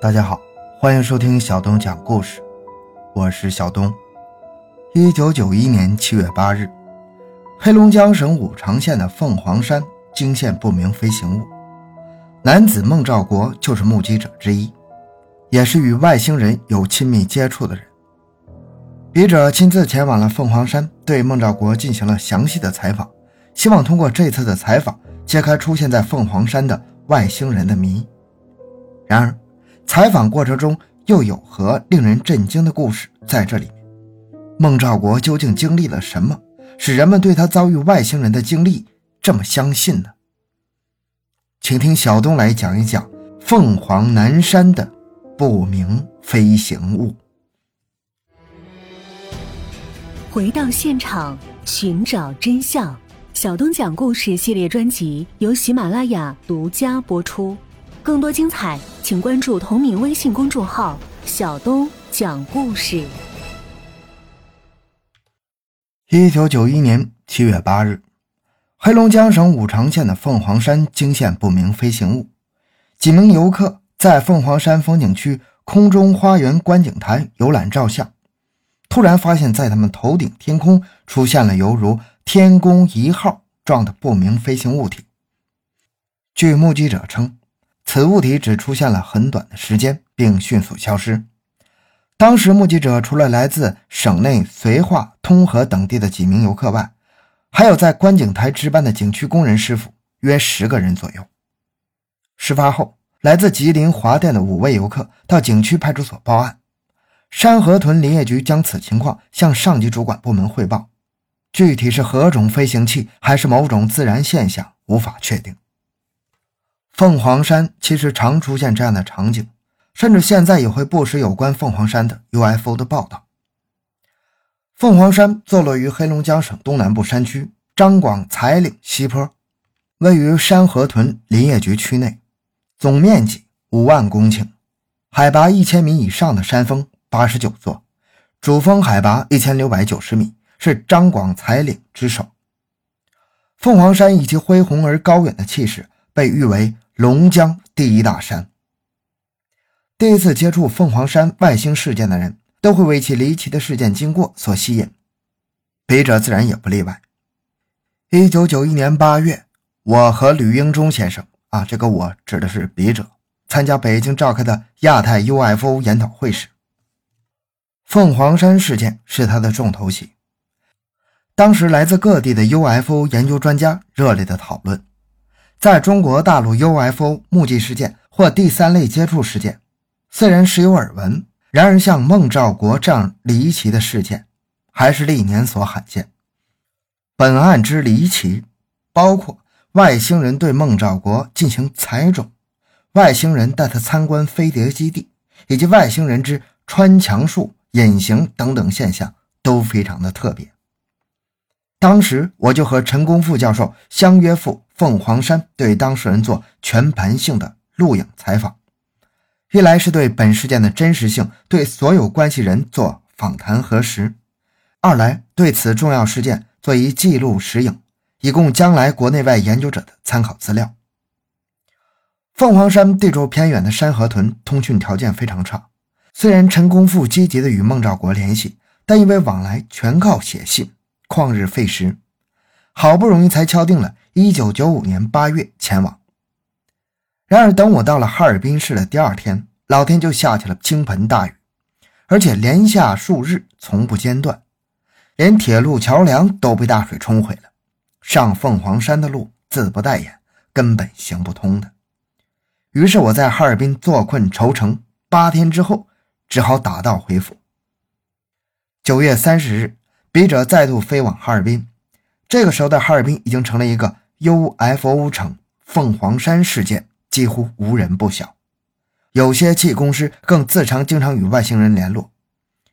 大家好，欢迎收听小东讲故事，我是小东。一九九一年七月八日，黑龙江省五常县的凤凰山惊现不明飞行物，男子孟兆国就是目击者之一，也是与外星人有亲密接触的人。笔者亲自前往了凤凰山，对孟兆国进行了详细的采访，希望通过这次的采访揭开出现在凤凰山的外星人的谜。然而，采访过程中又有何令人震惊的故事在这里？孟兆国究竟经历了什么，使人们对他遭遇外星人的经历这么相信呢？请听小东来讲一讲凤凰南山的不明飞行物。回到现场，寻找真相。小东讲故事系列专辑由喜马拉雅独家播出。更多精彩，请关注同名微信公众号“小东讲故事”。一九九一年七月八日，黑龙江省五常县的凤凰山惊现不明飞行物。几名游客在凤凰山风景区空中花园观景台游览照相，突然发现，在他们头顶天空出现了犹如“天宫一号”状的不明飞行物体。据目击者称。此物体只出现了很短的时间，并迅速消失。当时目击者除了来自省内绥化、通河等地的几名游客外，还有在观景台值班的景区工人师傅，约十个人左右。事发后，来自吉林华甸的五位游客到景区派出所报案，山河屯林业局将此情况向上级主管部门汇报，具体是何种飞行器，还是某种自然现象，无法确定。凤凰山其实常出现这样的场景，甚至现在也会不时有关凤凰山的 UFO 的报道。凤凰山坐落于黑龙江省东南部山区张广才岭西坡，位于山河屯林业局区内，总面积五万公顷，海拔一千米以上的山峰八十九座，主峰海拔一千六百九十米，是张广才岭之首。凤凰山以其恢宏而高远的气势，被誉为。龙江第一大山。第一次接触凤凰山外星事件的人，都会为其离奇的事件经过所吸引，笔者自然也不例外。一九九一年八月，我和吕英忠先生啊，这个我指的是笔者，参加北京召开的亚太 UFO 研讨会时，凤凰山事件是他的重头戏。当时来自各地的 UFO 研究专家热烈的讨论。在中国大陆 UFO 目击事件或第三类接触事件，虽然时有耳闻，然而像孟兆国这样离奇的事件，还是历年所罕见。本案之离奇，包括外星人对孟兆国进行采种，外星人带他参观飞碟基地，以及外星人之穿墙术、隐形等等现象，都非常的特别。当时我就和陈功富教授相约赴。凤凰山对当事人做全盘性的录影采访，一来是对本事件的真实性对所有关系人做访谈核实，二来对此重要事件做一记录实影，以供将来国内外研究者的参考资料。凤凰山地处偏远的山河屯，通讯条件非常差。虽然陈功富积极的与孟兆国联系，但因为往来全靠写信，旷日费时，好不容易才敲定了。一九九五年八月前往，然而等我到了哈尔滨市的第二天，老天就下起了倾盆大雨，而且连下数日，从不间断，连铁路桥梁都被大水冲毁了，上凤凰山的路自不待言，根本行不通的。于是我在哈尔滨坐困愁城，八天之后，只好打道回府。九月三十日，笔者再度飞往哈尔滨。这个时候的哈尔滨已经成了一个 UFO 城，凤凰山事件几乎无人不晓，有些气功师更自称经常与外星人联络。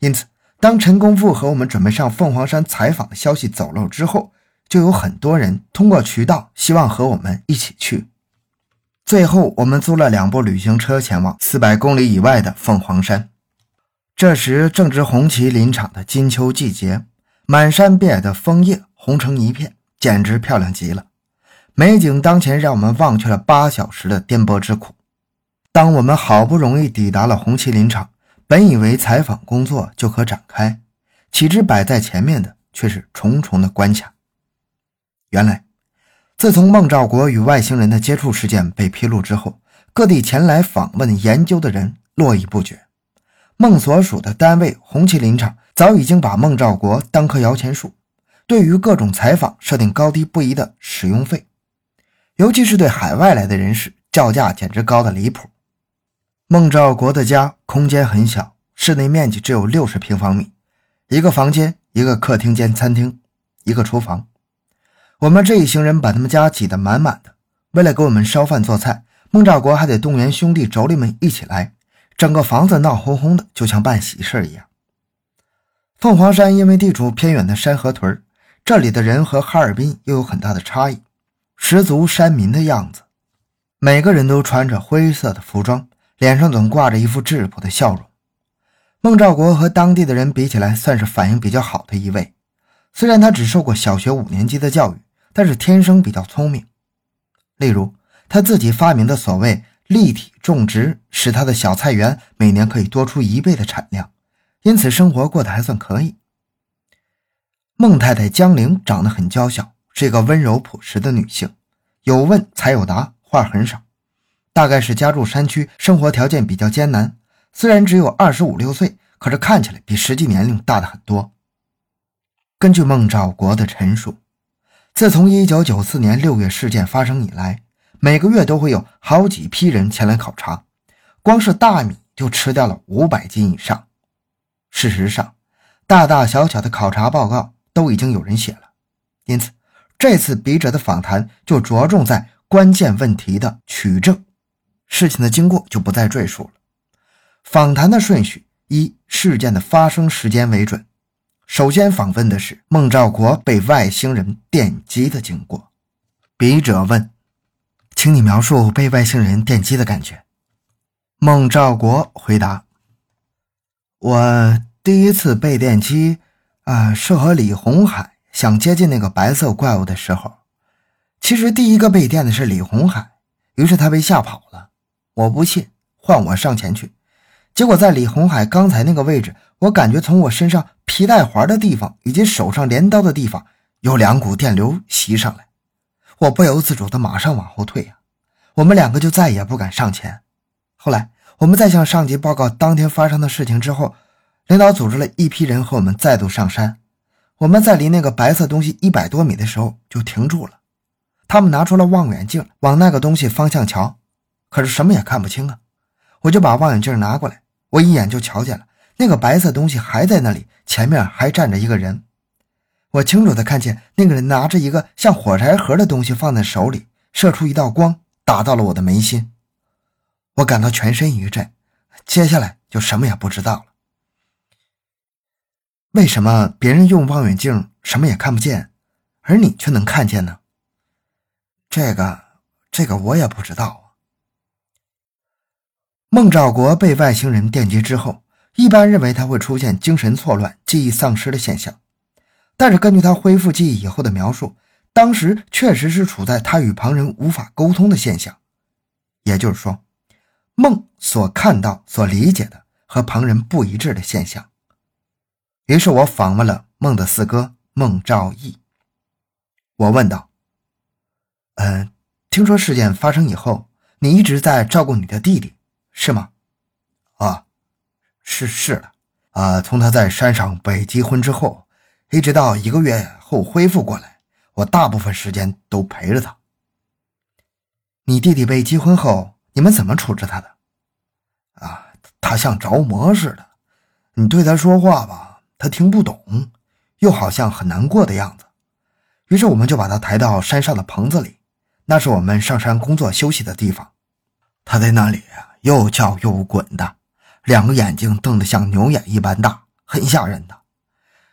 因此，当陈功富和我们准备上凤凰山采访的消息走漏之后，就有很多人通过渠道希望和我们一起去。最后，我们租了两部旅行车前往四百公里以外的凤凰山。这时正值红旗林场的金秋季节，满山遍野的枫叶。红成一片，简直漂亮极了。美景当前，让我们忘却了八小时的颠簸之苦。当我们好不容易抵达了红旗林场，本以为采访工作就可展开，岂知摆在前面的却是重重的关卡。原来，自从孟兆国与外星人的接触事件被披露之后，各地前来访问研究的人络绎不绝。孟所属的单位红旗林场早已经把孟兆国当棵摇钱树，对于各种采访设定高低不一的使用费，尤其是对海外来的人士，叫价简直高的离谱。孟兆国的家空间很小，室内面积只有六十平方米，一个房间、一个客厅兼餐厅、一个厨房。我们这一行人把他们家挤得满满的。为了给我们烧饭做菜，孟兆国还得动员兄弟妯娌们一起来，整个房子闹哄哄的，就像办喜事一样。凤凰山因为地处偏远的山河屯这里的人和哈尔滨又有很大的差异，十足山民的样子。每个人都穿着灰色的服装。脸上总挂着一副质朴的笑容。孟兆国和当地的人比起来，算是反应比较好的一位。虽然他只受过小学五年级的教育，但是天生比较聪明。例如，他自己发明的所谓立体种植，使他的小菜园每年可以多出一倍的产量，因此生活过得还算可以。孟太太江玲长得很娇小，是一个温柔朴实的女性，有问才有答，话很少。大概是家住山区，生活条件比较艰难。虽然只有二十五六岁，可是看起来比实际年龄大的很多。根据孟兆国的陈述，自从一九九四年六月事件发生以来，每个月都会有好几批人前来考察，光是大米就吃掉了五百斤以上。事实上，大大小小的考察报告都已经有人写了，因此这次笔者的访谈就着重在关键问题的取证。事情的经过就不再赘述了。访谈的顺序以事件的发生时间为准。首先访问的是孟兆国被外星人电击的经过。笔者问：“请你描述被外星人电击的感觉。”孟兆国回答：“我第一次被电击，啊，是和李红海想接近那个白色怪物的时候。其实第一个被电的是李红海，于是他被吓跑了。”我不信，换我上前去。结果在李红海刚才那个位置，我感觉从我身上皮带环的地方以及手上镰刀的地方有两股电流袭上来，我不由自主的马上往后退呀。我们两个就再也不敢上前。后来我们在向上级报告当天发生的事情之后，领导组织了一批人和我们再度上山。我们在离那个白色东西一百多米的时候就停住了，他们拿出了望远镜往那个东西方向瞧。可是什么也看不清啊！我就把望远镜拿过来，我一眼就瞧见了那个白色东西还在那里，前面还站着一个人。我清楚的看见那个人拿着一个像火柴盒的东西放在手里，射出一道光，打到了我的眉心。我感到全身一震，接下来就什么也不知道了。为什么别人用望远镜什么也看不见，而你却能看见呢？这个，这个我也不知道。孟兆国被外星人电击之后，一般认为他会出现精神错乱、记忆丧失的现象。但是根据他恢复记忆以后的描述，当时确实是处在他与旁人无法沟通的现象。也就是说，梦所看到、所理解的和旁人不一致的现象。于是我访问了孟的四哥孟兆义。我问道：“嗯，听说事件发生以后，你一直在照顾你的弟弟。”是吗？啊，是是的，啊，从他在山上被击昏之后，一直到一个月后恢复过来，我大部分时间都陪着他。你弟弟被击昏后，你们怎么处置他的？啊，他像着魔似的，你对他说话吧，他听不懂，又好像很难过的样子。于是我们就把他抬到山上的棚子里，那是我们上山工作休息的地方。他在那里啊。又叫又滚的，两个眼睛瞪得像牛眼一般大，很吓人的，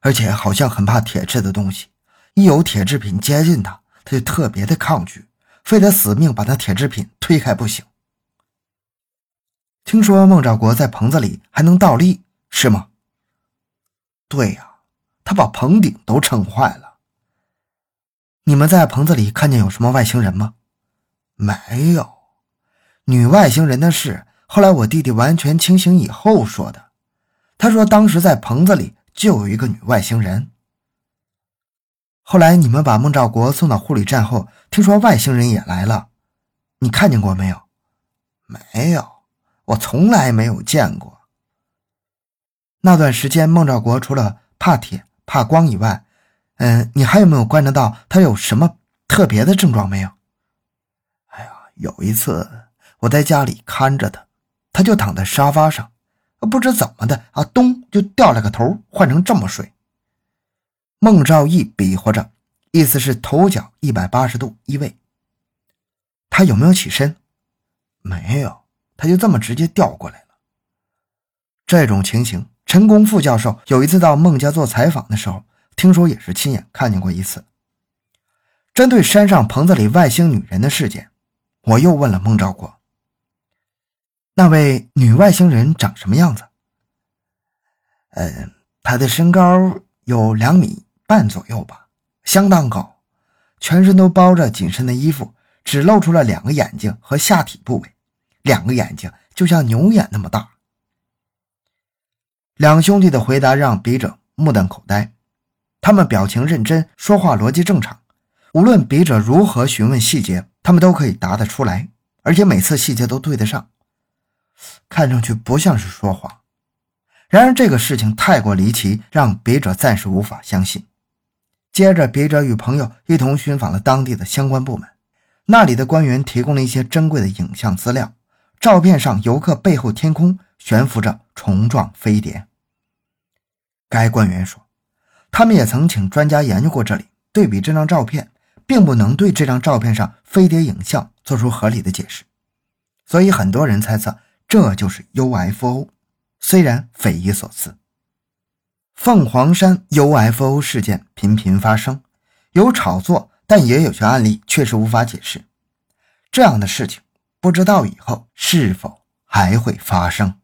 而且好像很怕铁质的东西。一有铁制品接近他，他就特别的抗拒，非得死命把那铁制品推开不行。听说孟兆国在棚子里还能倒立，是吗？对呀，他把棚顶都撑坏了。你们在棚子里看见有什么外星人吗？没有。女外星人的事后来我弟弟完全清醒以后说的。他说当时在棚子里就有一个女外星人。后来你们把孟兆国送到护理站后，听说外星人也来了，你看见过没有？没有，我从来没有见过。那段时间，孟兆国除了怕铁、怕光以外，嗯，你还有没有观察到他有什么特别的症状没有？哎呀，有一次我在家里看着他，他就躺在沙发上，不知怎么的啊，咚就掉了个头，换成这么睡。孟兆义比划着，意思是头脚一百八十度移位。他有没有起身？没有，他就这么直接掉过来了。这种情形。陈功副教授有一次到孟家做采访的时候，听说也是亲眼看见过一次。针对山上棚子里外星女人的事件，我又问了孟兆国：“那位女外星人长什么样子？”“嗯，她的身高有两米半左右吧，相当高，全身都包着紧身的衣服，只露出了两个眼睛和下体部位，两个眼睛就像牛眼那么大。”两兄弟的回答让笔者目瞪口呆，他们表情认真，说话逻辑正常。无论笔者如何询问细节，他们都可以答得出来，而且每次细节都对得上，看上去不像是说谎。然而这个事情太过离奇，让笔者暂时无法相信。接着，笔者与朋友一同寻访了当地的相关部门，那里的官员提供了一些珍贵的影像资料。照片上，游客背后天空悬浮着虫状飞碟。该官员说，他们也曾请专家研究过这里，对比这张照片，并不能对这张照片上飞碟影像做出合理的解释，所以很多人猜测这就是 UFO。虽然匪夷所思，凤凰山 UFO 事件频频发生，有炒作，但也有些案例确实无法解释。这样的事情。不知道以后是否还会发生。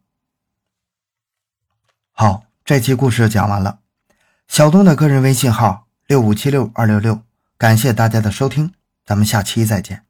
好，这期故事讲完了。小东的个人微信号六五七六二六六，感谢大家的收听，咱们下期再见。